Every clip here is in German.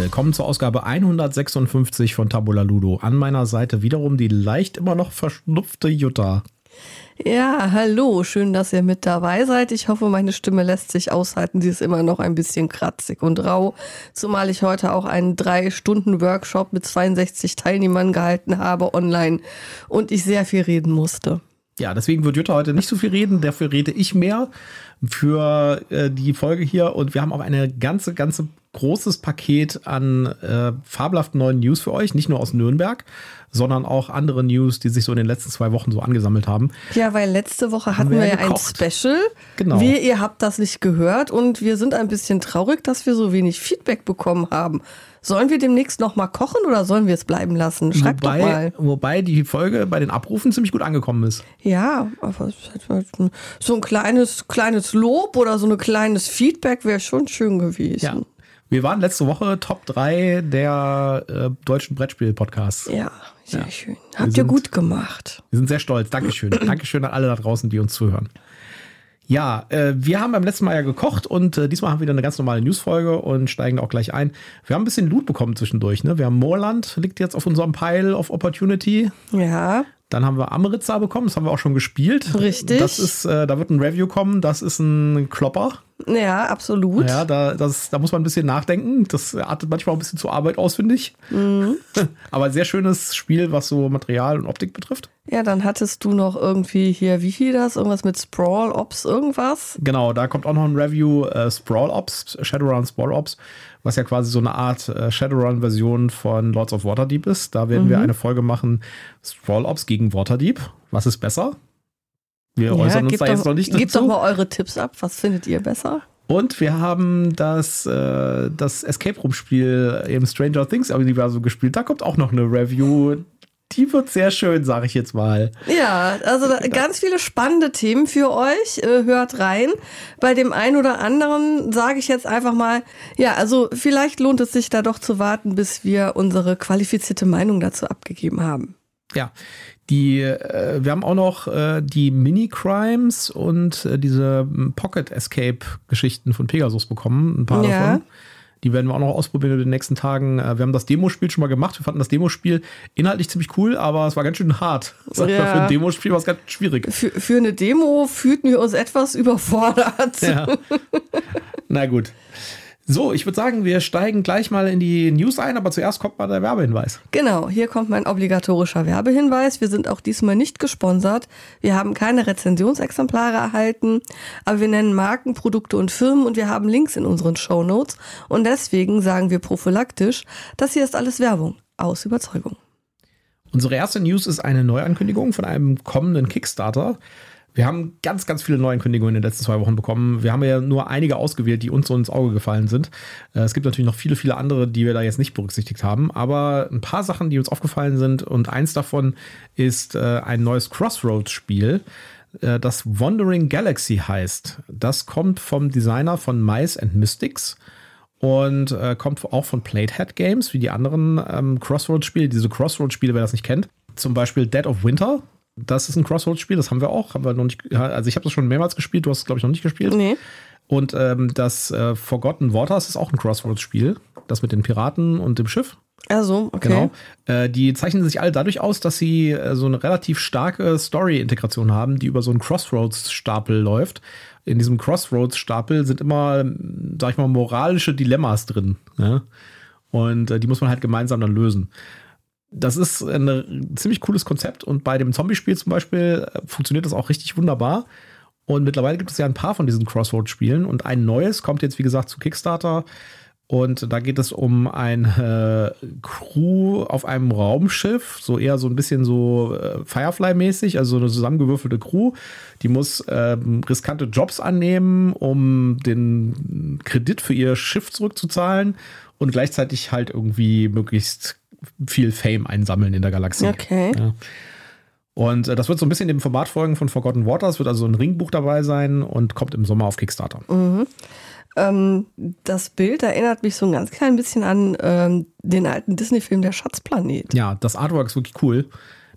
willkommen zur Ausgabe 156 von Tabula Ludo. An meiner Seite wiederum die leicht immer noch verschnupfte Jutta. Ja, hallo, schön, dass ihr mit dabei seid. Ich hoffe, meine Stimme lässt sich aushalten. Sie ist immer noch ein bisschen kratzig und rau, zumal ich heute auch einen Drei-Stunden-Workshop mit 62 Teilnehmern gehalten habe online und ich sehr viel reden musste. Ja, deswegen wird Jutta heute nicht so viel reden, dafür rede ich mehr für äh, die Folge hier und wir haben auch eine ganze, ganze großes Paket an äh, fabelhaften neuen News für euch, nicht nur aus Nürnberg, sondern auch andere News, die sich so in den letzten zwei Wochen so angesammelt haben. Ja, weil letzte Woche hatten wir, wir ja ein Special. Genau. Wir, ihr habt das nicht gehört und wir sind ein bisschen traurig, dass wir so wenig Feedback bekommen haben. Sollen wir demnächst noch mal kochen oder sollen wir es bleiben lassen? Schreibt wobei, doch mal. Wobei die Folge bei den Abrufen ziemlich gut angekommen ist. Ja, aber so ein kleines, kleines Lob oder so ein kleines Feedback wäre schon schön gewesen. Ja. Wir waren letzte Woche Top 3 der äh, deutschen Brettspiel-Podcasts. Ja, sehr ja. schön. Habt sind, ihr gut gemacht. Wir sind sehr stolz. Dankeschön. Dankeschön an alle da draußen, die uns zuhören. Ja, äh, wir haben beim letzten Mal ja gekocht und äh, diesmal haben wir wieder eine ganz normale Newsfolge und steigen auch gleich ein. Wir haben ein bisschen Loot bekommen zwischendurch. Ne? Wir haben Moorland, liegt jetzt auf unserem Pile of Opportunity. Ja. Dann haben wir Amritza bekommen, das haben wir auch schon gespielt. Richtig. Das ist, äh, da wird ein Review kommen, das ist ein Klopper. Ja, absolut. Ja, da, das, da muss man ein bisschen nachdenken. Das artet manchmal auch ein bisschen zur Arbeit aus, finde ich. Mhm. Aber sehr schönes Spiel, was so Material und Optik betrifft. Ja, dann hattest du noch irgendwie hier, wie viel das? Irgendwas mit Sprawl Ops, irgendwas? Genau, da kommt auch noch ein Review, äh, Sprawl Ops, Shadowrun Sprawl Ops, was ja quasi so eine Art äh, Shadowrun-Version von Lords of Waterdeep ist. Da werden mhm. wir eine Folge machen, Sprawl Ops gegen Waterdeep. Was ist besser? Wir ja, äußern uns da doch, jetzt noch nicht dazu. Gebt doch mal eure Tipps ab. Was findet ihr besser? Und wir haben das, äh, das Escape Room-Spiel im Stranger Things-Universum gespielt. Da kommt auch noch eine Review die wird sehr schön, sage ich jetzt mal. Ja, also ganz viele spannende Themen für euch. Äh, hört rein. Bei dem einen oder anderen sage ich jetzt einfach mal, ja, also vielleicht lohnt es sich da doch zu warten, bis wir unsere qualifizierte Meinung dazu abgegeben haben. Ja, die, äh, wir haben auch noch äh, die Mini-Crimes und äh, diese Pocket Escape-Geschichten von Pegasus bekommen. Ein paar ja. davon. Die werden wir auch noch ausprobieren in den nächsten Tagen. Äh, wir haben das Demospiel schon mal gemacht. Wir fanden das Demospiel inhaltlich ziemlich cool, aber es war ganz schön hart. Ja. Für ein Demospiel war es ganz schwierig. Für, für eine Demo fühlten wir uns etwas überfordert. Ja. Na gut. So, ich würde sagen, wir steigen gleich mal in die News ein, aber zuerst kommt mal der Werbehinweis. Genau, hier kommt mein obligatorischer Werbehinweis. Wir sind auch diesmal nicht gesponsert. Wir haben keine Rezensionsexemplare erhalten, aber wir nennen Marken, Produkte und Firmen und wir haben Links in unseren Show Notes. Und deswegen sagen wir prophylaktisch, das hier ist alles Werbung aus Überzeugung. Unsere erste News ist eine Neuankündigung von einem kommenden Kickstarter. Wir haben ganz, ganz viele Neuankündigungen in den letzten zwei Wochen bekommen. Wir haben ja nur einige ausgewählt, die uns so ins Auge gefallen sind. Äh, es gibt natürlich noch viele, viele andere, die wir da jetzt nicht berücksichtigt haben. Aber ein paar Sachen, die uns aufgefallen sind. Und eins davon ist äh, ein neues Crossroads-Spiel, äh, das Wandering Galaxy heißt. Das kommt vom Designer von Mice and Mystics und kommt auch von Platehead Games, wie die anderen ähm, Crossroads-Spiele. Diese Crossroads-Spiele, wer das nicht kennt. Zum Beispiel Dead of Winter das ist ein Crossroads-Spiel, das haben wir auch. Haben wir noch nicht, also ich habe das schon mehrmals gespielt, du hast es, glaube ich, noch nicht gespielt. Nee. Und ähm, das äh, Forgotten Waters ist auch ein Crossroads-Spiel. Das mit den Piraten und dem Schiff. Also, okay. Genau. Äh, die zeichnen sich alle dadurch aus, dass sie äh, so eine relativ starke Story-Integration haben, die über so einen Crossroads-Stapel läuft. In diesem Crossroads-Stapel sind immer, sag ich mal, moralische Dilemmas drin. Ja? Und äh, die muss man halt gemeinsam dann lösen das ist ein ziemlich cooles Konzept und bei dem Zombie-Spiel zum Beispiel äh, funktioniert das auch richtig wunderbar. Und mittlerweile gibt es ja ein paar von diesen Crossroads-Spielen und ein neues kommt jetzt, wie gesagt, zu Kickstarter. Und da geht es um eine äh, Crew auf einem Raumschiff, so eher so ein bisschen so äh, Firefly-mäßig, also so eine zusammengewürfelte Crew. Die muss ähm, riskante Jobs annehmen, um den Kredit für ihr Schiff zurückzuzahlen und gleichzeitig halt irgendwie möglichst viel Fame einsammeln in der Galaxie. Okay. Ja. Und äh, das wird so ein bisschen dem Format folgen von Forgotten Waters, wird also ein Ringbuch dabei sein und kommt im Sommer auf Kickstarter. Mhm. Ähm, das Bild erinnert mich so ein ganz klein bisschen an ähm, den alten Disney-Film Der Schatzplanet. Ja, das Artwork ist wirklich cool.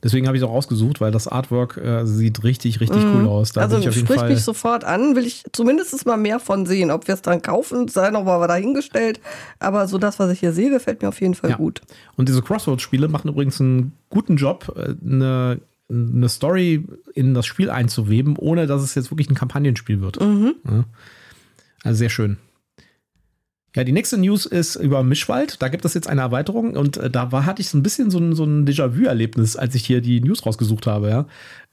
Deswegen habe ich es auch rausgesucht, weil das Artwork äh, sieht richtig, richtig cool aus. Da also spricht mich sofort an, will ich zumindest mal mehr von sehen. Ob wir es dann kaufen, sei noch mal dahingestellt. Aber so das, was ich hier sehe, gefällt mir auf jeden Fall ja. gut. Und diese Crossroads-Spiele machen übrigens einen guten Job, äh, eine, eine Story in das Spiel einzuweben, ohne dass es jetzt wirklich ein Kampagnenspiel wird. Mhm. Ja. Also sehr schön. Ja, die nächste News ist über Mischwald. Da gibt es jetzt eine Erweiterung und äh, da war, hatte ich so ein bisschen so ein, so ein Déjà-vu-Erlebnis, als ich hier die News rausgesucht habe. Ja.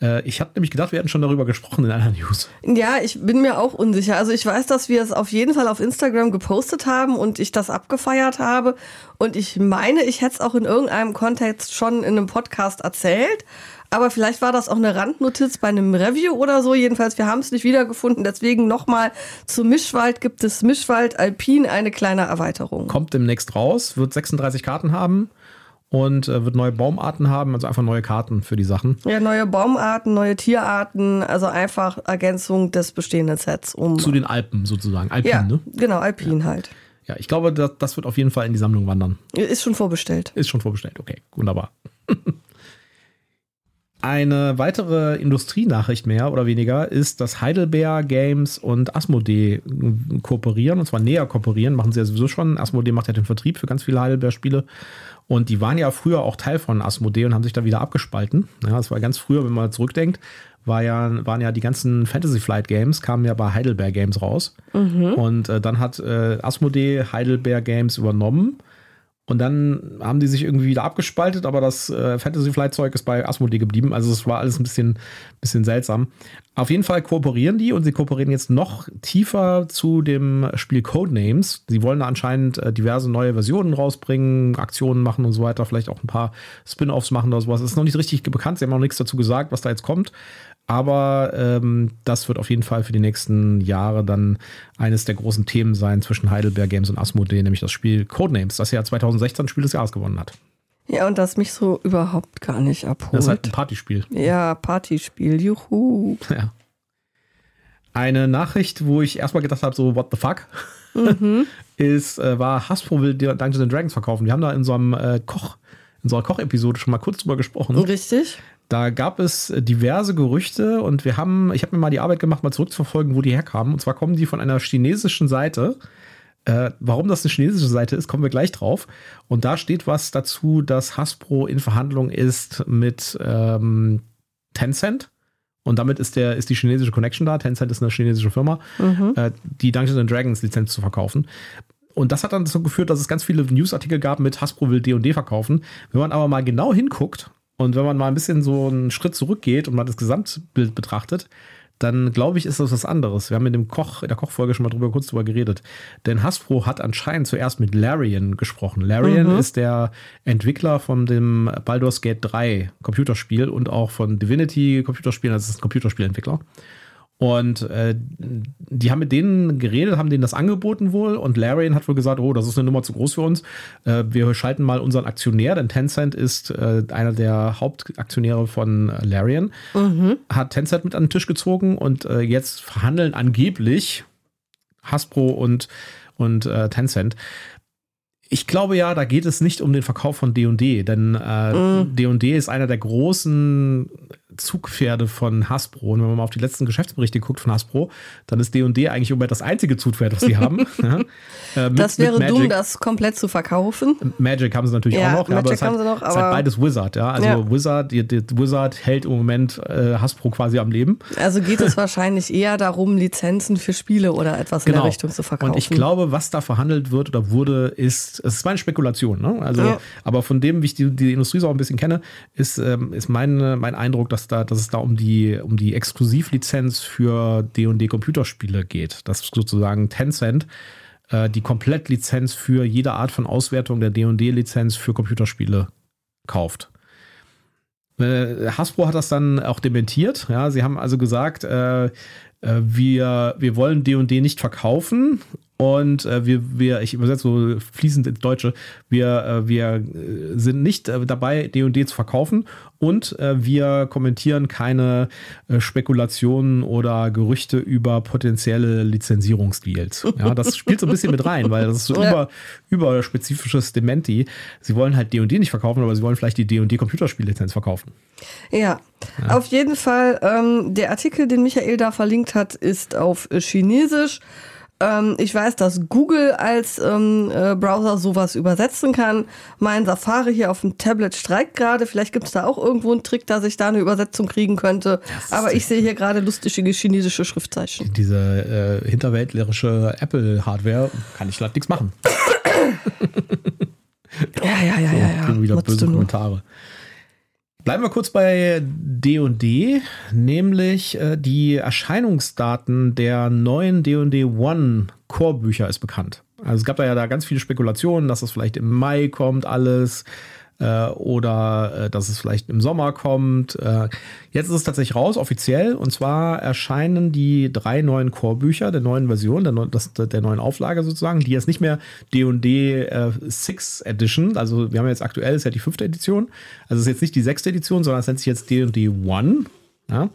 Äh, ich hatte nämlich gedacht, wir hätten schon darüber gesprochen in einer News. Ja, ich bin mir auch unsicher. Also ich weiß, dass wir es auf jeden Fall auf Instagram gepostet haben und ich das abgefeiert habe. Und ich meine, ich hätte es auch in irgendeinem Kontext schon in einem Podcast erzählt. Aber vielleicht war das auch eine Randnotiz bei einem Review oder so. Jedenfalls, wir haben es nicht wiedergefunden. Deswegen nochmal zu Mischwald gibt es Mischwald Alpin eine kleine Erweiterung. Kommt demnächst raus, wird 36 Karten haben und äh, wird neue Baumarten haben, also einfach neue Karten für die Sachen. Ja, neue Baumarten, neue Tierarten, also einfach Ergänzung des bestehenden Sets. Um Zu den Alpen sozusagen. Alpin, ja, ne? Genau, Alpin ja. halt. Ja, ich glaube, das, das wird auf jeden Fall in die Sammlung wandern. Ist schon vorbestellt. Ist schon vorbestellt, okay, wunderbar. Eine weitere Industrienachricht mehr oder weniger ist, dass Heidelberg Games und Asmodee kooperieren, und zwar näher kooperieren, machen sie ja sowieso schon. Asmodee macht ja den Vertrieb für ganz viele Heidelberg-Spiele. Und die waren ja früher auch Teil von Asmodee und haben sich da wieder abgespalten. Ja, das war ganz früher, wenn man zurückdenkt, war ja, waren ja die ganzen Fantasy Flight Games, kamen ja bei Heidelberg Games raus. Mhm. Und äh, dann hat äh, Asmodee Heidelberg Games übernommen und dann haben die sich irgendwie wieder abgespaltet, aber das äh, Fantasy Flight Zeug ist bei Asmodee geblieben. Also es war alles ein bisschen, bisschen seltsam. Auf jeden Fall kooperieren die und sie kooperieren jetzt noch tiefer zu dem Spiel Codenames. Sie wollen da anscheinend äh, diverse neue Versionen rausbringen, Aktionen machen und so weiter, vielleicht auch ein paar Spin-offs machen oder sowas. Das ist noch nicht richtig bekannt. Sie haben noch nichts dazu gesagt, was da jetzt kommt. Aber ähm, das wird auf jeden Fall für die nächsten Jahre dann eines der großen Themen sein zwischen Heidelberg Games und Asmodee, nämlich das Spiel Codenames, das ja 2016 Spiel des Jahres gewonnen hat. Ja, und das mich so überhaupt gar nicht abholt. Das ist halt ein Partyspiel. Ja, Partyspiel, juhu. Ja. Eine Nachricht, wo ich erstmal gedacht habe, so, what the fuck? Mhm. ist, äh, war Hasbro will Dungeons Dragons verkaufen. Wir haben da in so einem äh, Koch, in so einer Kochepisode schon mal kurz drüber gesprochen. Richtig. Da gab es diverse Gerüchte und wir haben, ich habe mir mal die Arbeit gemacht, mal zurückzuverfolgen, wo die herkamen. Und zwar kommen die von einer chinesischen Seite. Äh, warum das eine chinesische Seite ist, kommen wir gleich drauf. Und da steht was dazu, dass Hasbro in Verhandlung ist mit ähm, Tencent. Und damit ist, der, ist die chinesische Connection da. Tencent ist eine chinesische Firma, mhm. äh, die Dungeons Dragons Lizenz zu verkaufen. Und das hat dann dazu geführt, dass es ganz viele Newsartikel gab mit Hasbro will D&D verkaufen. Wenn man aber mal genau hinguckt und wenn man mal ein bisschen so einen Schritt zurückgeht und mal das Gesamtbild betrachtet, dann glaube ich, ist das was anderes. Wir haben in dem Koch, in der Kochfolge schon mal drüber, kurz drüber geredet. Denn Hasbro hat anscheinend zuerst mit Larian gesprochen. Larian mhm. ist der Entwickler von dem Baldur's Gate 3 Computerspiel und auch von Divinity Computerspielen, also ist ein Computerspielentwickler. Und äh, die haben mit denen geredet, haben denen das angeboten wohl und Larian hat wohl gesagt, oh, das ist eine Nummer zu groß für uns. Äh, wir schalten mal unseren Aktionär, denn Tencent ist äh, einer der Hauptaktionäre von Larian, mhm. hat Tencent mit an den Tisch gezogen und äh, jetzt verhandeln angeblich Hasbro und, und äh, Tencent. Ich glaube ja, da geht es nicht um den Verkauf von D&D, denn D&D mhm. ist einer der großen Zugpferde von Hasbro. Und wenn man mal auf die letzten Geschäftsberichte guckt von Hasbro, dann ist D&D eigentlich immer das einzige Zugpferd, was sie haben. äh, mit, das wäre dumm, das komplett zu verkaufen. Magic haben sie natürlich ja, auch noch, Magic aber, es, hat, noch, aber es hat beides Wizard. Ja? Also ja. Wizard, die, die Wizard hält im Moment äh, Hasbro quasi am Leben. Also geht es wahrscheinlich eher darum, Lizenzen für Spiele oder etwas genau. in der genau. Richtung zu verkaufen. Und ich glaube, was da verhandelt wird oder wurde, ist, es ist meine Spekulation. Ne? Also, aber von dem, wie ich die, die Industrie so ein bisschen kenne, ist, ähm, ist mein, mein Eindruck, dass da, dass es da um die, um die Exklusivlizenz für D&D Computerspiele geht. Dass sozusagen Tencent äh, die Komplettlizenz für jede Art von Auswertung der D&D-Lizenz für Computerspiele kauft. Äh, Hasbro hat das dann auch dementiert. Ja, sie haben also gesagt, äh, äh wir, wir wollen D&D nicht verkaufen Und äh, wir, wir, ich übersetze so fließend ins Deutsche, wir, äh, wir sind nicht äh, dabei, D&D zu verkaufen und äh, wir kommentieren keine äh, Spekulationen oder Gerüchte über potenzielle Lizenzierungsdeals. Ja, das spielt so ein bisschen mit rein, weil das ist so Ja. über, überspezifisches Dementi. Sie wollen halt D&D nicht verkaufen, aber sie wollen vielleicht die D&D Computerspiellizenz verkaufen. Ja, auf jeden Fall. Ähm, der Artikel, den Michael da verlinkt hat, ist auf äh, Chinesisch. Ähm, ich weiß, dass Google als ähm, äh, Browser sowas übersetzen kann. Mein Safari hier auf dem Tablet streikt gerade. Vielleicht gibt es da auch irgendwo einen Trick, dass ich da eine Übersetzung kriegen könnte. Aber ich sehe hier gerade lustige chinesische Schriftzeichen. Diese äh, hinterwäldlerische Apple-Hardware kann ich leider nichts machen. Ja, ja, ja, ja, ja. wieder böse du nur. Bleiben wir kurz bei D&D, nämlich äh, die Erscheinungsdaten der neuen D&D One Core-Bücher ist bekannt. Also es gab da ja da ganz viele Spekulationen, dass es vielleicht im Mai kommt alles äh, oder äh, dass es vielleicht im Sommer kommt. Äh, jetzt ist es tatsächlich raus, offiziell. Und zwar erscheinen die drei neuen Core-Bücher der neuen Version, der, neu- das, der neuen Auflage sozusagen, die jetzt nicht mehr D&D äh, 6 Edition, also wir haben jetzt aktuell, ist ja die fünfte Edition, also es ist jetzt nicht die sechste Edition, sondern es nennt sich jetzt D&D One. Ja.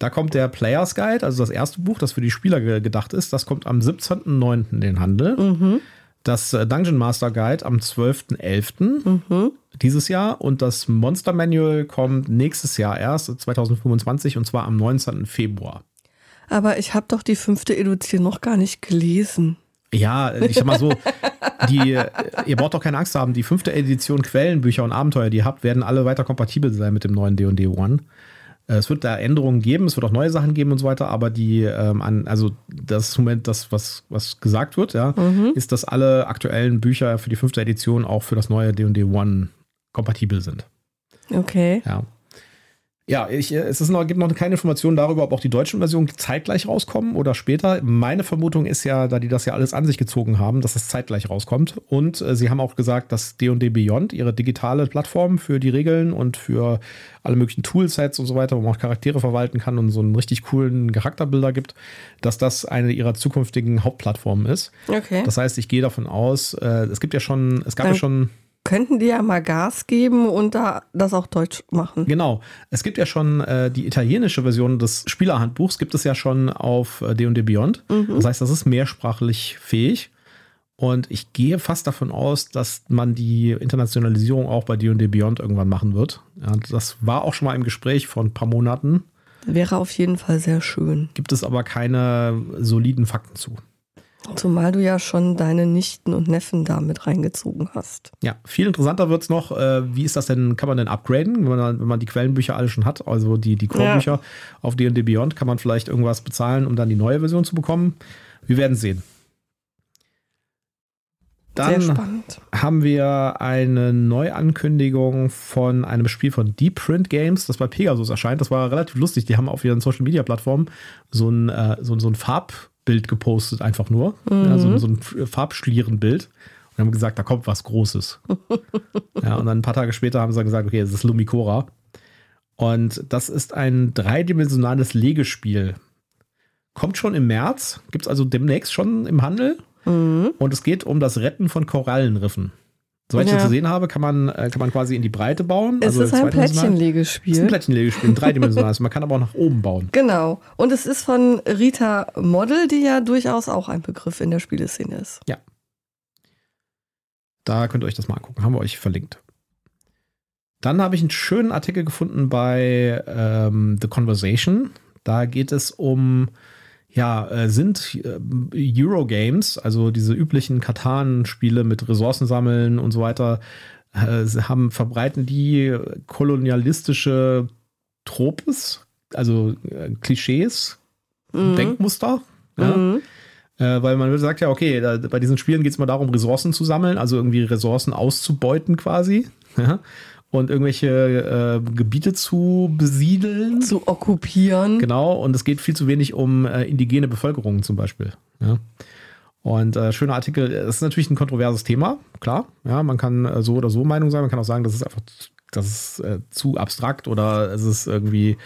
Da kommt der Players Guide, also das erste Buch, das für die Spieler ge gedacht ist, das kommt am 17.09. in den Handel. Das äh, Dungeon Master Guide am 12.11. dieses Jahr und das Monster Manual kommt nächstes Jahr erst, 2025, und zwar am 19. Februar. Aber ich habe doch die fünfte Edition noch gar nicht gelesen. Ja, ich sag mal so, die, äh, ihr braucht doch keine Angst haben, die fünfte Edition Quellenbücher und Abenteuer, die ihr habt, werden alle weiter kompatibel sein mit dem neuen D&D One. Äh, Es wird da Änderungen geben, es wird auch neue Sachen geben und so weiter, aber die, ähm, an, also das Moment das, was, was gesagt wird, ja, ist, dass alle aktuellen Bücher für die fünfte Edition auch für das neue D&D One kompatibel sind. Okay. Ja. Ja, ich, äh, es noch, gibt noch keine Informationen darüber, ob auch die deutschen Versionen zeitgleich rauskommen oder später. Meine Vermutung ist ja, da die das ja alles an sich gezogen haben, dass es zeitgleich rauskommt. Und äh, sie haben auch gesagt, dass D&D Beyond, ihre digitale Plattform für die Regeln und für alle möglichen Toolsets und so weiter, wo man auch Charaktere verwalten kann und so einen richtig coolen Charakterbilder gibt, dass das eine ihrer zukünftigen Hauptplattformen ist. Okay. Das heißt, ich gehe davon aus, äh, es gibt ja schon, es gab ja Dann- schon Könnten die ja mal Gas geben und da das auch deutsch machen. Genau. Es gibt ja schon äh, die italienische Version des Spielerhandbuchs, gibt es ja schon auf äh, D&D Beyond. Das heißt, das ist mehrsprachlich fähig. Und ich gehe fast davon aus, dass man die Internationalisierung auch bei D&D Beyond irgendwann machen wird. Ja, das war auch schon mal im Gespräch vor ein paar Monaten. Wäre auf jeden Fall sehr schön. Gibt es aber keine soliden Fakten zu. Zumal du ja schon deine Nichten und Neffen da mit reingezogen hast. Ja, viel interessanter wird es noch, äh, wie ist das denn, kann man denn upgraden, wenn man, wenn man die Quellenbücher alle schon hat, also die, die Core-Bücher auf D&D Beyond, kann man vielleicht irgendwas bezahlen, um dann die neue Version zu bekommen? Wir werden sehen. Dann haben wir eine Neuankündigung von einem Spiel von Deep Print Games, das bei Pegasus erscheint. Das war relativ lustig. Die haben auf ihren Social Media Plattformen so ein, äh, so, so ein Farbbild gepostet, einfach nur. Ja, so, so ein Farbschlierenbild. Und haben gesagt, da kommt was Großes. ja, und dann ein paar Tage später haben sie dann gesagt, okay, das ist Lumicora. Und das ist ein dreidimensionales Legespiel. Kommt schon im März, gibt es also demnächst schon im Handel. Und es geht um das Retten von Korallenriffen. Soweit ich Ja. das gesehen habe, kann man, äh, kann man quasi in die Breite bauen. Es ist ein zweidimensional. Es ist ein Plättchenlegespiel. Plättchenlegespiel, ein dreidimensionales. Also man kann aber auch nach oben bauen. Genau. Und es ist von Rita Model, die ja durchaus auch ein Begriff in der Spieleszene ist. Ja. Da könnt ihr euch das mal angucken. Haben wir euch verlinkt. Dann habe ich einen schönen Artikel gefunden bei ähm, The Conversation. Da geht es um, ja, äh, sind äh, Eurogames, also diese üblichen Katan-Spiele mit Ressourcen sammeln und so weiter, äh, haben, verbreiten die kolonialistische Tropes, also Klischees, Denkmuster. Ja? Mhm. Weil man sagt ja, okay, da, bei diesen Spielen geht es mal darum, Ressourcen zu sammeln, also irgendwie Ressourcen auszubeuten quasi. Ja? Und irgendwelche äh, Gebiete zu besiedeln. Zu okkupieren. Genau, und es geht viel zu wenig um äh, indigene Bevölkerungen zum Beispiel. Ja? Und äh, schöner Artikel, das ist natürlich ein kontroverses Thema, klar. Ja, man kann äh, so oder so Meinung sein, man kann auch sagen, das ist einfach, das ist äh, zu abstrakt oder es ist irgendwie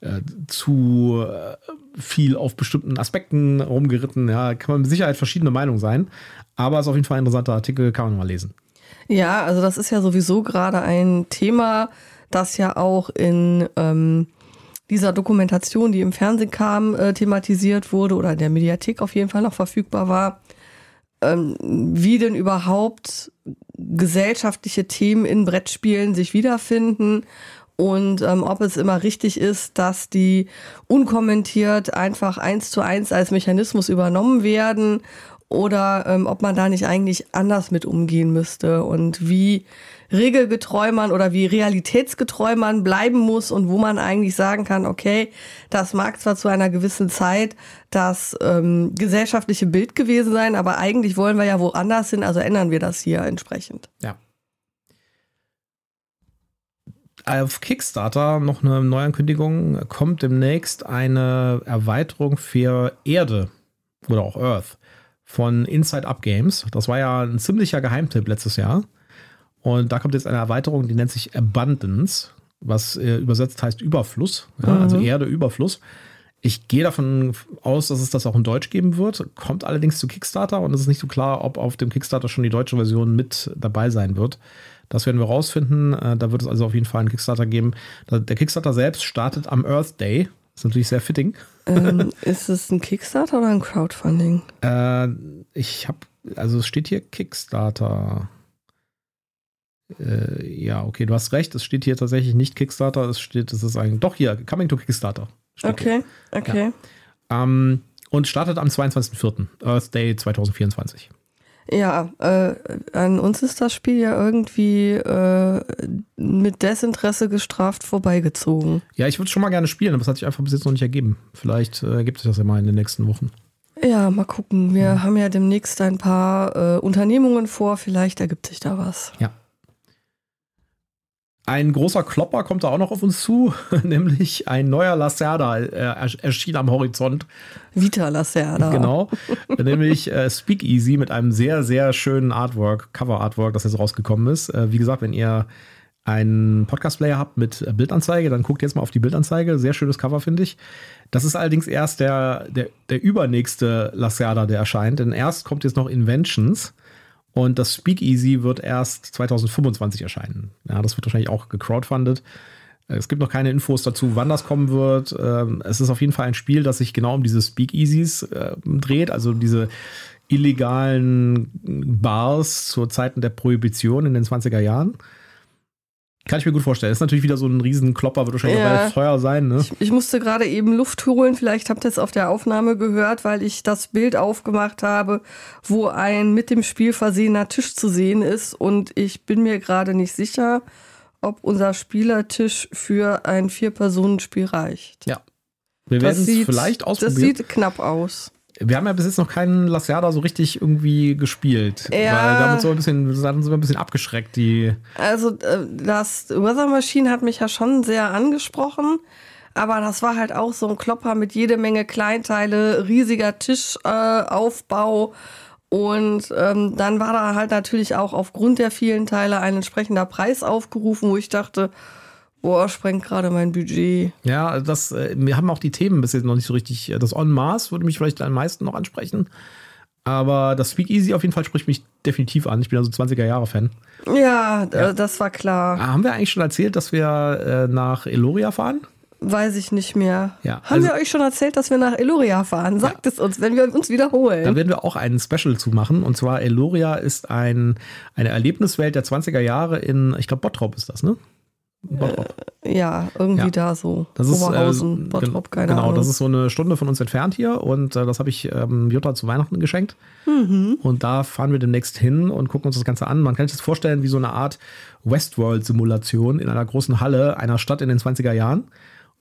äh, zu äh, viel auf bestimmten Aspekten rumgeritten. Ja, kann man mit Sicherheit verschiedene Meinungen sein. Aber es ist auf jeden Fall ein interessanter Artikel, kann man mal lesen. Ja, also das ist ja sowieso gerade ein Thema, das ja auch in ähm, dieser Dokumentation, die im Fernsehen kam, äh, thematisiert wurde oder in der Mediathek auf jeden Fall noch verfügbar war. Ähm, wie denn überhaupt gesellschaftliche Themen in Brettspielen sich wiederfinden und ähm, ob es immer richtig ist, dass die unkommentiert einfach eins zu eins als Mechanismus übernommen werden oder ähm, ob man da nicht eigentlich anders mit umgehen müsste und wie regelgetreu man oder wie realitätsgetreu man bleiben muss und wo man eigentlich sagen kann, okay, das mag zwar zu einer gewissen Zeit das ähm, gesellschaftliche Bild gewesen sein, aber eigentlich wollen wir ja woanders hin, also ändern wir das hier entsprechend. Ja. Auf Kickstarter noch eine Neuankündigung. Kommt demnächst eine Erweiterung für Erde oder auch Earth von Inside Up Games. Das war ja ein ziemlicher Geheimtipp letztes Jahr. Und da kommt jetzt eine Erweiterung, die nennt sich Abundance, was äh, übersetzt heißt Überfluss, ja, mhm. also Erde, Überfluss. Ich gehe davon aus, dass es das auch in Deutsch geben wird. Kommt allerdings zu Kickstarter und es ist nicht so klar, ob auf dem Kickstarter schon die deutsche Version mit dabei sein wird. Das werden wir rausfinden. Äh, da wird es also auf jeden Fall einen Kickstarter geben. Der Kickstarter selbst startet am Earth Day. Ist natürlich sehr fitting. Ähm, ist es ein Kickstarter oder ein Crowdfunding? Äh, ich habe, also es steht hier Kickstarter. Äh, ja, okay, du hast recht. Es steht hier tatsächlich nicht Kickstarter. Es steht, es ist ein, doch hier, Coming to Kickstarter. Okay, hier. okay. Ja. Ähm, und startet am 22.04. Earth Day 2024. Ja, äh, an uns ist das Spiel ja irgendwie äh, mit Desinteresse gestraft vorbeigezogen. Ja, ich würde es schon mal gerne spielen, aber es hat sich einfach bis jetzt noch nicht ergeben. Vielleicht äh, ergibt sich das ja mal in den nächsten Wochen. Ja, mal gucken. Wir ja. haben ja demnächst ein paar äh, Unternehmungen vor. Vielleicht ergibt sich da was. Ja. Ein großer Klopper kommt da auch noch auf uns zu, nämlich ein neuer Lacerda äh, erschien am Horizont. Vita Lacerda. Genau, nämlich äh, Speakeasy mit einem sehr, sehr schönen Artwork, Cover-Artwork, das jetzt rausgekommen ist. Äh, wie gesagt, wenn ihr einen Podcast-Player habt mit Bildanzeige, dann guckt jetzt mal auf die Bildanzeige. Sehr schönes Cover, finde ich. Das ist allerdings erst der, der, der übernächste Lacerda, der erscheint, denn erst kommt jetzt noch Inventions. Und das Speakeasy wird erst 2025 erscheinen. Ja, das wird wahrscheinlich auch gecrowdfundet. Es gibt noch keine Infos dazu, wann das kommen wird. Ähm, es ist auf jeden Fall ein Spiel, das sich genau um diese Speakeasies äh, dreht, also diese illegalen Bars zu Zeiten der Prohibition in den 20er Jahren. Kann ich mir gut vorstellen. Das ist natürlich wieder so ein Riesenklopper, wird wahrscheinlich ja. auch teuer sein. Ne? Ich, ich, musste gerade eben Luft holen. Vielleicht habt ihr es auf der Aufnahme gehört, weil ich das Bild aufgemacht habe, wo ein mit dem Spiel versehener Tisch zu sehen ist. Und ich bin mir gerade nicht sicher, ob unser Spielertisch für ein Vier-Personen-Spiel reicht. Ja. Wir werden es vielleicht ausprobieren. Das sieht knapp aus. Wir haben ja bis jetzt noch keinen Lacerda so richtig irgendwie gespielt. Ja. Weil damit so ein bisschen, sind wir ein bisschen abgeschreckt, die. Also, äh, das Weather Machine hat mich ja schon sehr angesprochen. Aber das war halt auch so ein Klopper mit jede Menge Kleinteile, riesiger Tischaufbau. Äh, und ähm, dann war da halt natürlich auch aufgrund der vielen Teile ein entsprechender Preis aufgerufen, wo ich dachte, Boah, sprengt gerade mein Budget. Ja, das, äh, wir haben auch die Themen bis jetzt noch nicht so richtig. Äh, das On Mars würde mich vielleicht am meisten noch ansprechen. Aber das Speakeasy auf jeden Fall spricht mich definitiv an. Ich bin also 20er-Jahre-Fan. Ja, ja, das war klar. Ah, haben wir eigentlich schon erzählt, dass wir äh, nach Eloria fahren? Weiß ich nicht mehr. Ja, Haben also, wir euch schon erzählt, dass wir nach Eloria fahren? Sagt ja. es uns, wenn wir uns wiederholen. Dann werden wir auch einen Special zu machen. Und zwar Eloria ist ein, eine Erlebniswelt der 20er Jahre in, ich glaube, Bottrop ist das, ne? Bottrop. Äh, ja, irgendwie ja. da so. Das Oberhausen, ist, äh, Bottrop, keine genau, Ahnung. Genau, das ist so eine Stunde von uns entfernt hier und äh, das habe ich ähm, Jutta zu Weihnachten geschenkt. Mhm. Und da fahren wir demnächst hin und gucken uns das Ganze an. Man kann sich das vorstellen wie so eine Art Westworld-Simulation in einer großen Halle einer Stadt in den 20er Jahren.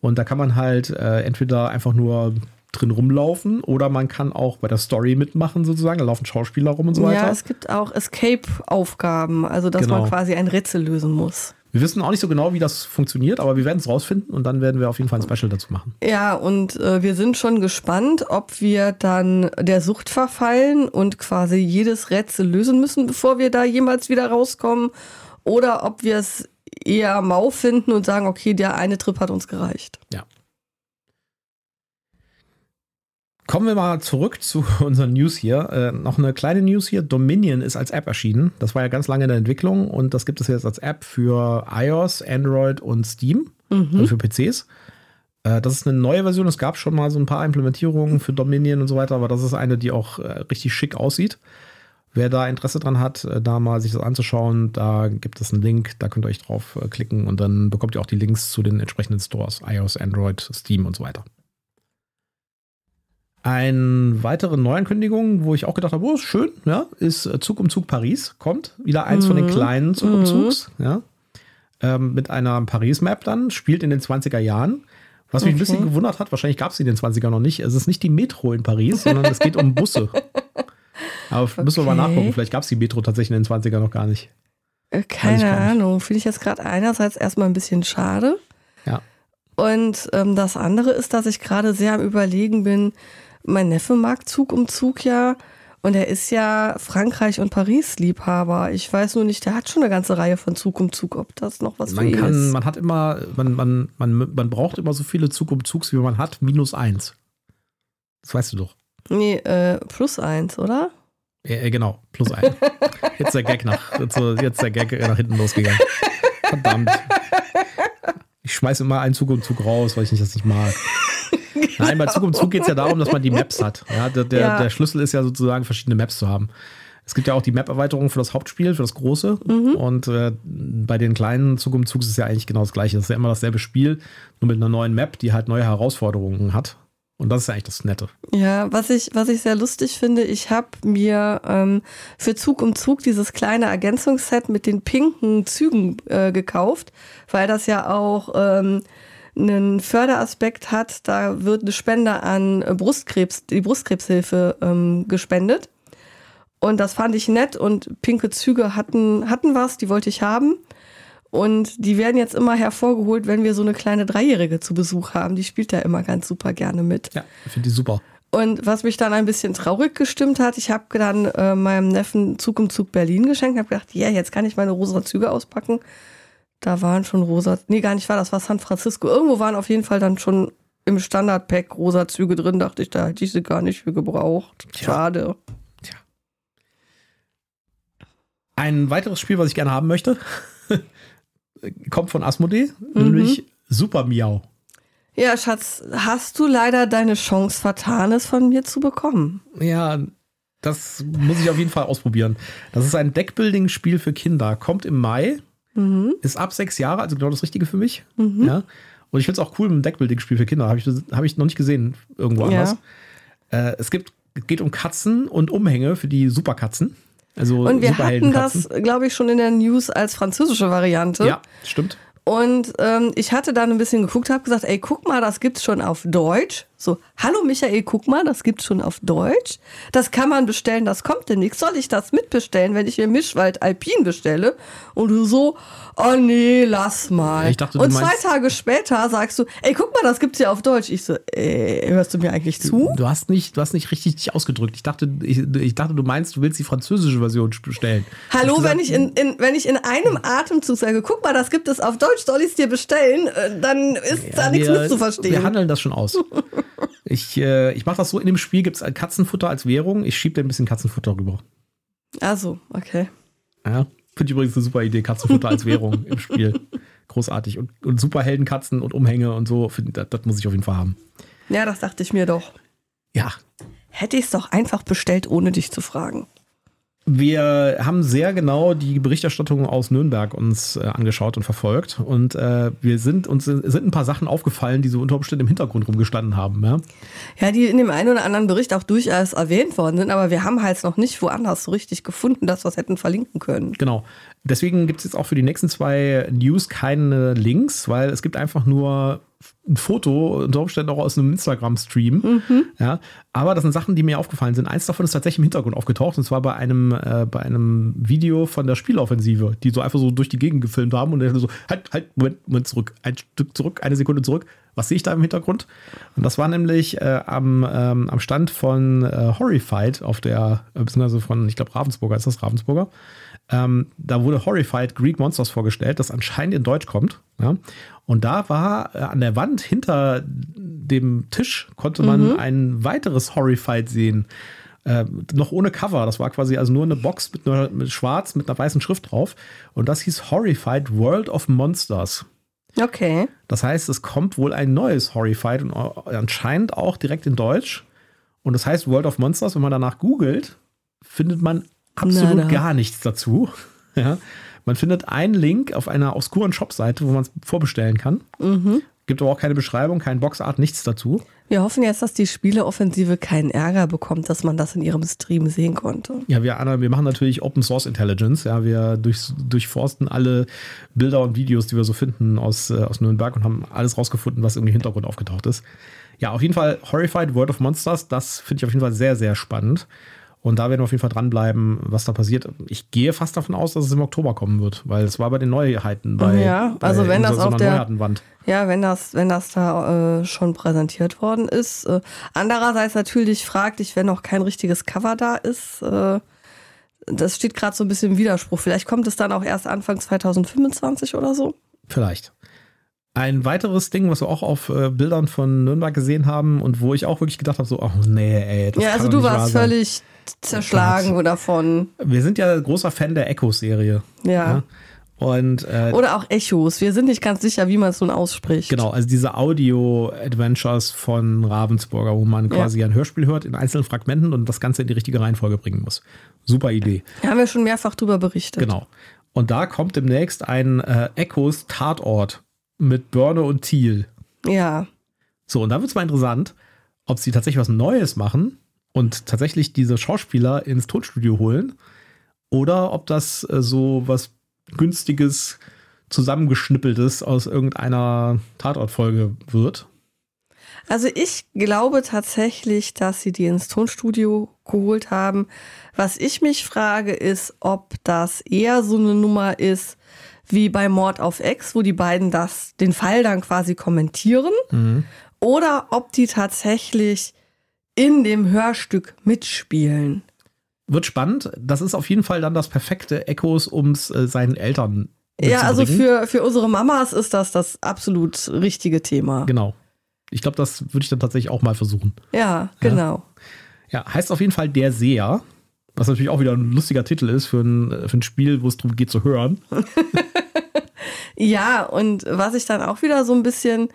Und da kann man halt äh, entweder einfach nur drin rumlaufen oder man kann auch bei der Story mitmachen sozusagen. Da laufen Schauspieler rum und so weiter. Ja, es gibt auch Escape-Aufgaben, also dass genau. man quasi ein Rätsel lösen muss. Wir wissen auch nicht so genau, wie das funktioniert, aber wir werden es rausfinden und dann werden wir auf jeden Fall ein Special dazu machen. Ja, und äh, wir sind schon gespannt, ob wir dann der Sucht verfallen und quasi jedes Rätsel lösen müssen, bevor wir da jemals wieder rauskommen, oder ob wir es eher mau finden und sagen, okay, der eine Trip hat uns gereicht. Ja. Kommen wir mal zurück zu unseren News hier. Äh, noch eine kleine News hier. Dominion ist als App erschienen. Das war ja ganz lange in der Entwicklung und das gibt es jetzt als App für iOS, Android und Steam, mhm. also für PCs. Äh, das ist eine neue Version. Es gab schon mal so ein paar Implementierungen für Dominion und so weiter, aber das ist eine, die auch äh, richtig schick aussieht. Wer da Interesse dran hat, äh, da mal sich das anzuschauen, da gibt es einen Link, da könnt ihr euch drauf äh, klicken und dann bekommt ihr auch die Links zu den entsprechenden Stores, iOS, Android, Steam und so weiter. Eine weitere Neuankündigung, wo ich auch gedacht habe, oh, ist schön, ja, ist äh, Zug um Zug Paris. Kommt wieder eins mhm. von den mhm. kleinen Zug um mhm. Zugs, ja. Ähm, mit einer Paris-Map dann, spielt in den 20er Jahren. Was mich okay. ein bisschen gewundert hat, wahrscheinlich gab es sie in den 20er noch nicht. Es ist nicht die Metro in Paris, sondern es geht um Busse. Aber okay. müssen wir mal nachgucken. Vielleicht gab es die Metro tatsächlich in den 20er noch gar nicht. Äh, keine Ahnung. Finde ich jetzt gerade einerseits erstmal ein bisschen schade. Ja. Und ähm, das andere ist, dass ich gerade sehr am Überlegen bin, mein Neffe mag Zug um Zug ja. Und er ist ja Frankreich- und Paris-Liebhaber. Ich weiß nur nicht, der hat schon eine ganze Reihe von Zug um Zug, ob das noch was man für ihn kann, ist. Man hat immer, man, man, man, man braucht immer so viele Zug um Zugs, wie man hat, minus eins. Das weißt du doch. Nee, äh, plus eins, oder? Ja, genau, plus eins. Jetzt der Gag nach, jetzt, jetzt der Gag nach hinten losgegangen. Verdammt. Ich schmeiße immer einen Zug um Zug raus, weil ich nicht das nicht mag. Nein, bei Zug um Zug geht es ja darum, dass man die Maps hat. Ja, der, der, ja. der, Schlüssel ist ja sozusagen, verschiedene Maps zu haben. Es gibt ja auch die Map-Erweiterung für das Hauptspiel, für das große. Mhm. Und äh, bei den kleinen Zug um Zug ist es ja eigentlich genau das gleiche. Das ist ja immer dasselbe Spiel, nur mit einer neuen Map, die halt neue Herausforderungen hat. Und das ist ja eigentlich das Nette. Ja, was ich, was ich sehr lustig finde, ich habe mir ähm, für Zug um Zug dieses kleine Ergänzungsset mit den pinken Zügen äh, gekauft, weil das ja auch ähm, einen Förderaspekt hat. Da wird eine Spende an Brustkrebs, die Brustkrebshilfe ähm, gespendet. Und das fand ich nett und pinke Züge hatten, hatten was, die wollte ich haben. Und die werden jetzt immer hervorgeholt, wenn wir so eine kleine Dreijährige zu Besuch haben. Die spielt da immer ganz super gerne mit. Ja, ich finde die super. Und was mich dann ein bisschen traurig gestimmt hat, ich habe dann äh, meinem Neffen Zug um Zug Berlin geschenkt, habe gedacht, ja, yeah, jetzt kann ich meine rosa Züge auspacken. Da waren schon rosa, nee, gar nicht war, das war San Francisco. Irgendwo waren auf jeden Fall dann schon im Standard-Pack rosa Züge drin, dachte ich, da hätte ich sie gar nicht für gebraucht. Tja. Schade. Tja. Ein weiteres Spiel, was ich gerne haben möchte, kommt von Asmodee, mhm. nämlich Super Miau. Ja, Schatz, hast du leider deine Chance vertan, es von mir zu bekommen? Ja, das muss ich auf jeden Fall ausprobieren. Das ist ein Deckbuilding-Spiel für Kinder. Kommt im Mai Mhm. Ist ab sechs Jahre, also genau das Richtige für mich. Mhm. Ja. Und ich finde es auch cool, ein Deckbuilding-Spiel für Kinder. Habe ich, hab ich noch nicht gesehen irgendwo anders. Ja. Äh, es gibt, geht um Katzen und Umhänge für die Superkatzen. Also und wir hatten das, glaube ich, schon in der News als französische Variante. Ja, stimmt. Und ähm, ich hatte dann ein bisschen geguckt, habe gesagt, ey, guck mal, das gibt's schon auf Deutsch. So, hallo Michael, guck mal, das gibt's schon auf Deutsch. Das kann man bestellen, das kommt demnächst. Soll ich das mitbestellen, wenn ich mir Mischwald Alpin bestelle? Und du so, oh nee, lass mal. Dachte, und zwei Tage später sagst du, ey, guck mal, das gibt's ja auf Deutsch. Ich so, ey, hörst du mir eigentlich zu? Du hast nicht, du hast nicht richtig dich ausgedrückt. Ich dachte, ich, ich dachte, du meinst, du willst die französische Version bestellen. Hallo, gesagt, wenn ich in, in, wenn ich in einem Atemzug sage, guck mal, das gibt es auf Deutsch, soll ich es dir bestellen, äh, dann ist ja, da nichts mitzuverstehen. Wir handeln das schon aus. ich äh, ich mache das so, in dem Spiel gibt es Katzenfutter als Währung. Ich schiebe dir ein bisschen Katzenfutter rüber. Also, okay. Ja. Finde ich übrigens eine super Idee, Katzenfutter als Währung im Spiel. Großartig. Und, und Superheldenkatzen und Umhänge und so, das, das muss ich auf jeden Fall haben. Ja, das dachte ich mir doch. Ja. Hätte ich es doch einfach bestellt, ohne dich zu fragen. Wir haben sehr genau die Berichterstattung aus Nürnberg uns äh, angeschaut und verfolgt. Und äh, wir sind uns sind ein paar Sachen aufgefallen, die so unter Umständen im Hintergrund rumgestanden haben. Ja? ja, die in dem einen oder anderen Bericht auch durchaus erwähnt worden sind, aber wir haben halt noch nicht woanders so richtig gefunden, dass wir es hätten verlinken können. Genau. Deswegen gibt es jetzt auch für die nächsten zwei News keine Links, weil es gibt einfach nur ein Foto, unter Umständen auch aus einem Instagram-Stream. Mhm. Ja, aber das sind Sachen, die mir aufgefallen sind. Eins davon ist tatsächlich im Hintergrund aufgetaucht, und zwar bei einem, äh, bei einem Video von der Spieloffensive, die so einfach so durch die Gegend gefilmt haben und dann so, halt, halt, Moment, Moment zurück, ein Stück zurück, eine Sekunde zurück. Was sehe ich da im Hintergrund? Und das war nämlich äh, am, ähm, am Stand von äh, Horrified auf der, äh, beziehungsweise von, ich glaube, Ravensburger, ist das Ravensburger? Ähm, da wurde Horrified Greek Monsters vorgestellt, das anscheinend in Deutsch kommt. Ja? Und da war äh, an der Wand hinter dem Tisch konnte man mhm. ein weiteres Horrified sehen. Äh, noch ohne Cover. Das war quasi also nur eine Box mit, einer, mit schwarz mit einer weißen Schrift drauf. Und das hieß Horrified World of Monsters. Okay. Das heißt, es kommt wohl ein neues Horrified und anscheinend auch direkt in Deutsch. Und das heißt World of Monsters, wenn man danach googelt, findet man absolut Nada. gar nichts dazu. Ja. Man findet einen Link auf einer obskuren Shopseite, wo man es vorbestellen kann. Mhm. Gibt aber auch keine Beschreibung, kein Boxart, nichts dazu. Wir hoffen jetzt, dass die Spieleoffensive keinen Ärger bekommt, dass man das in ihrem Stream sehen konnte. Ja, wir, wir machen natürlich Open Source Intelligence. Ja, wir durch, durchforsten alle Bilder und Videos, die wir so finden aus, äh, aus Nürnberg und haben alles rausgefunden, was irgendwie im Hintergrund aufgetaucht ist. Ja, auf jeden Fall Horrified World of Monsters, das finde ich auf jeden Fall sehr, sehr spannend. Und da werden wir auf jeden Fall dranbleiben, was da passiert. Ich gehe fast davon aus, dass es im Oktober kommen wird, weil es war bei den Neuheiten bei, ja, also bei wenn das auf der Ja, wenn das, wenn das da äh, schon präsentiert worden ist. Äh, andererseits natürlich fraglich, wenn noch kein richtiges Cover da ist. Äh, das steht gerade so ein bisschen im Widerspruch. Vielleicht kommt es dann auch erst Anfang 2025 oder so. Vielleicht. Ein weiteres Ding, was wir auch auf äh, Bildern von Nürnberg gesehen haben und wo ich auch wirklich gedacht habe, so, oh nee, ey. Das ja, also du warst völlig zerschlagen oh davon. Wir sind ja großer Fan der Echo-Serie. Ja. ja. Und, äh, Oder auch Echos. Wir sind nicht ganz sicher, wie man es nun ausspricht. Genau, also diese Audio-Adventures von Ravensburger, wo man quasi ja. ein Hörspiel hört in einzelnen Fragmenten und das Ganze in die richtige Reihenfolge bringen muss. Super Idee. Da haben wir schon mehrfach drüber berichtet. Genau. Und da kommt demnächst ein äh, Echos Tatort mit Börne und Thiel. Ja. So, und da wird es mal interessant, ob sie tatsächlich was Neues machen und tatsächlich diese Schauspieler ins Tonstudio holen oder ob das äh, so was günstiges zusammengeschnippeltes aus irgendeiner Tatortfolge wird. Also ich glaube tatsächlich, dass sie die ins Tonstudio geholt haben. Was ich mich frage, ist, ob das eher so eine Nummer ist wie bei Mord auf Ex, wo die beiden das, den Fall dann quasi kommentieren, mhm. oder ob die tatsächlich in dem Hörstück mitspielen. Wird spannend. Das ist auf jeden Fall dann das perfekte Echos, um es äh, seinen Eltern Ja, also für, für unsere Mamas ist das das absolut richtige Thema. Genau. Ich glaube, das würde ich dann tatsächlich auch mal versuchen. Ja, genau. Ja. ja, heißt auf jeden Fall Der Seher. Was natürlich auch wieder ein lustiger Titel ist für ein, für ein Spiel, wo es darum geht zu hören. ja, und was ich dann auch wieder so ein bisschen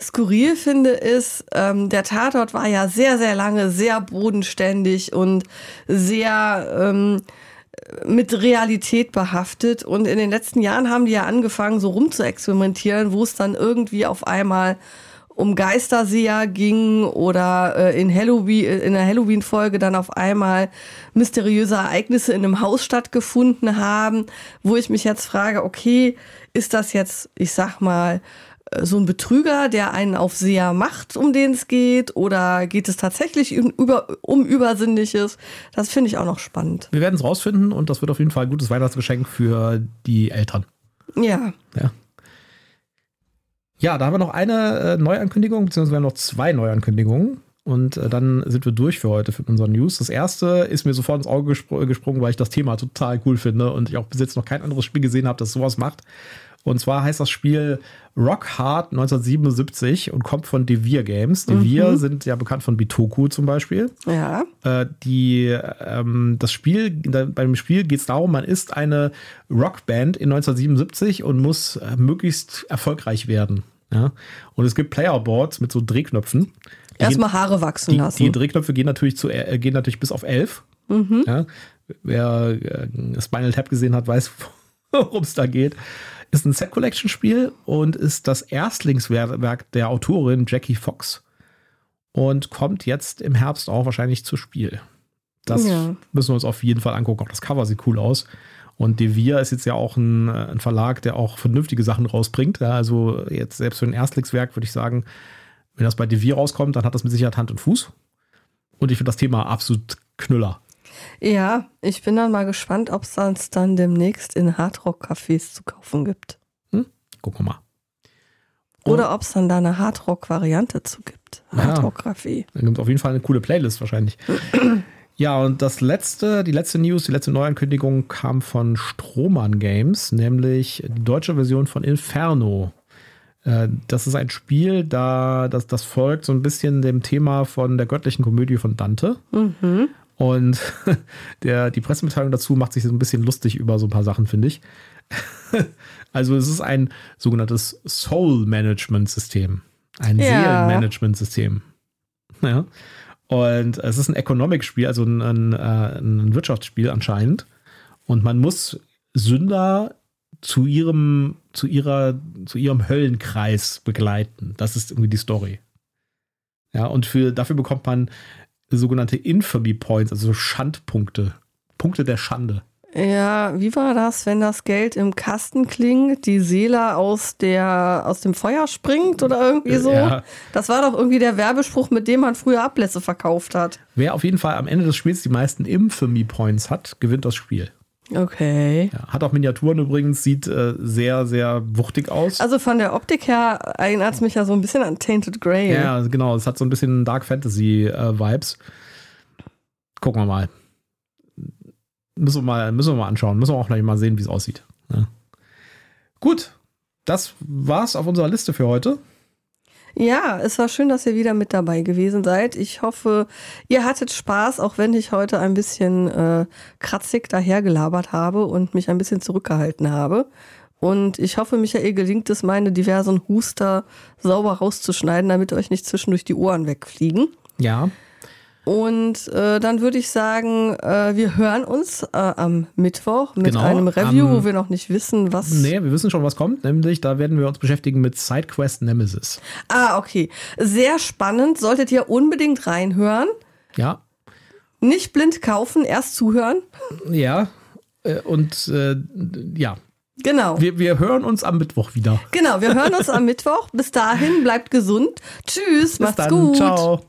skurril finde, ist, ähm, der Tatort war ja sehr, sehr lange sehr bodenständig und sehr ähm, mit Realität behaftet. Und in den letzten Jahren haben die ja angefangen, so rum zu experimentieren, wo es dann irgendwie auf einmal um Geisterseher ging oder äh, in Halloween, in der Halloween-Folge dann auf einmal mysteriöse Ereignisse in einem Haus stattgefunden haben, wo ich mich jetzt frage, okay, ist das jetzt, ich sag mal, so ein Betrüger, der einen auf Seher macht, um den es geht? Oder geht es tatsächlich um, über, um Übersinnliches? Das finde ich auch noch spannend. Wir werden es rausfinden und das wird auf jeden Fall ein gutes Weihnachtsgeschenk für die Eltern. Ja. Ja. Ja, da haben wir noch eine äh, Neuankündigung, beziehungsweise noch zwei Neuankündigungen. Und äh, dann sind wir durch für heute für unsere News. Das erste ist mir sofort ins Auge gespr gesprungen, weil ich das Thema total cool finde und ich auch bis jetzt noch kein anderes Spiel gesehen habe, das sowas macht. Und zwar heißt das Spiel Rock Hard 1977 und kommt von Devir Games. Devir mhm. sind ja bekannt von Bitoku zum Beispiel. Ja. Äh, die, ähm, das Spiel, da, beim Spiel geht es darum, man ist eine Rockband in 1977 und muss äh, möglichst erfolgreich werden. Ja? Und es gibt Playerboards mit so Drehknöpfen. Erstmal Haare wachsen die, lassen. Die Drehknöpfe gehen natürlich, zu, äh, gehen natürlich bis auf 11. Mhm. Ja? Wer äh, Spinal Tap gesehen hat, weiß, worum es da geht. Ist ein Set Collection Spiel und ist das Erstlingswerk der Autorin Jackie Fox und kommt jetzt im Herbst auch wahrscheinlich zu Spiel. Das ja. müssen wir uns auf jeden Fall angucken. Auch das Cover sieht cool aus. Und Devir ist jetzt ja auch ein, ein Verlag, der auch vernünftige Sachen rausbringt. Also jetzt selbst für ein Erstlingswerk würde ich sagen, wenn das bei Devir rauskommt, dann hat das mit Sicherheit Hand und Fuß. Und ich finde das Thema absolut Knüller. Ja, ich bin dann mal gespannt, ob es uns dann demnächst in Hardrock-Cafés zu kaufen gibt. Hm? Gucken wir mal. Oder ob es dann da eine Hardrock-Variante zu gibt. Hardrock-Café. Ja, dann gibt es auf jeden Fall eine coole Playlist wahrscheinlich. ja, und das letzte, die letzte News, die letzte Neuankündigung kam von Strohmann Games, nämlich die deutsche Version von Inferno. Äh, das ist ein Spiel, da das, das folgt so ein bisschen dem Thema von der göttlichen Komödie von Dante. Mhm. Und der, die Pressemitteilung dazu macht sich so ein bisschen lustig über so ein paar Sachen, finde ich. Also es ist ein sogenanntes Soul-Management-System. Ein Ja. Seelenmanagement-System. Ja. Und es ist ein Economic-Spiel, also ein, ein, äh, ein Wirtschaftsspiel anscheinend. Und man muss Sünder zu ihrem, zu ihrer, zu ihrem Höllenkreis begleiten. Das ist irgendwie die Story. Ja, und für, dafür bekommt man sogenannte Infamy Points, also Schandpunkte. Punkte der Schande. Ja, wie war das, wenn das Geld im Kasten klingt, die Seele aus, der, aus dem Feuer springt oder irgendwie so? Ja. Das war doch irgendwie der Werbespruch, mit dem man früher Ablässe verkauft hat. Wer auf jeden Fall am Ende des Spiels die meisten Infamy Points hat, gewinnt das Spiel. Okay. Ja, hat auch Miniaturen übrigens, sieht äh, sehr, sehr wuchtig aus. Also von der Optik her erinnert es mich ja so ein bisschen an Tainted Grail. ja, genau. Es hat so ein bisschen Dark Fantasy äh, Vibes. Gucken wir mal. Müssen wir mal, müssen wir mal anschauen. Müssen wir auch gleich mal sehen, wie es aussieht. Ja. Gut, das war's auf unserer Liste für heute. Ja, es war schön, dass ihr wieder mit dabei gewesen seid. Ich hoffe, ihr hattet Spaß, auch wenn ich heute ein bisschen äh, kratzig dahergelabert habe und mich ein bisschen zurückgehalten habe. Und ich hoffe, Michael gelingt es, meine diversen Huster sauber rauszuschneiden, damit euch nicht zwischendurch die Ohren wegfliegen. Ja, Und äh, dann würde ich sagen, äh, wir hören uns äh, am Mittwoch mit Genau, einem Review, am- wo wir noch nicht wissen, was. nee, wir wissen schon, was kommt. Nämlich, da werden wir uns beschäftigen mit SideQuest Nemesis. Ah, okay. Sehr spannend. Solltet ihr unbedingt reinhören. Ja, Nicht blind kaufen, erst zuhören. ja. Äh, Und äh, ja, Genau. wir, wir hören uns am Mittwoch wieder. Genau, wir hören uns am Mittwoch. Bis dahin, bleibt gesund. Tschüss, Bis macht's dann. gut. Ciao.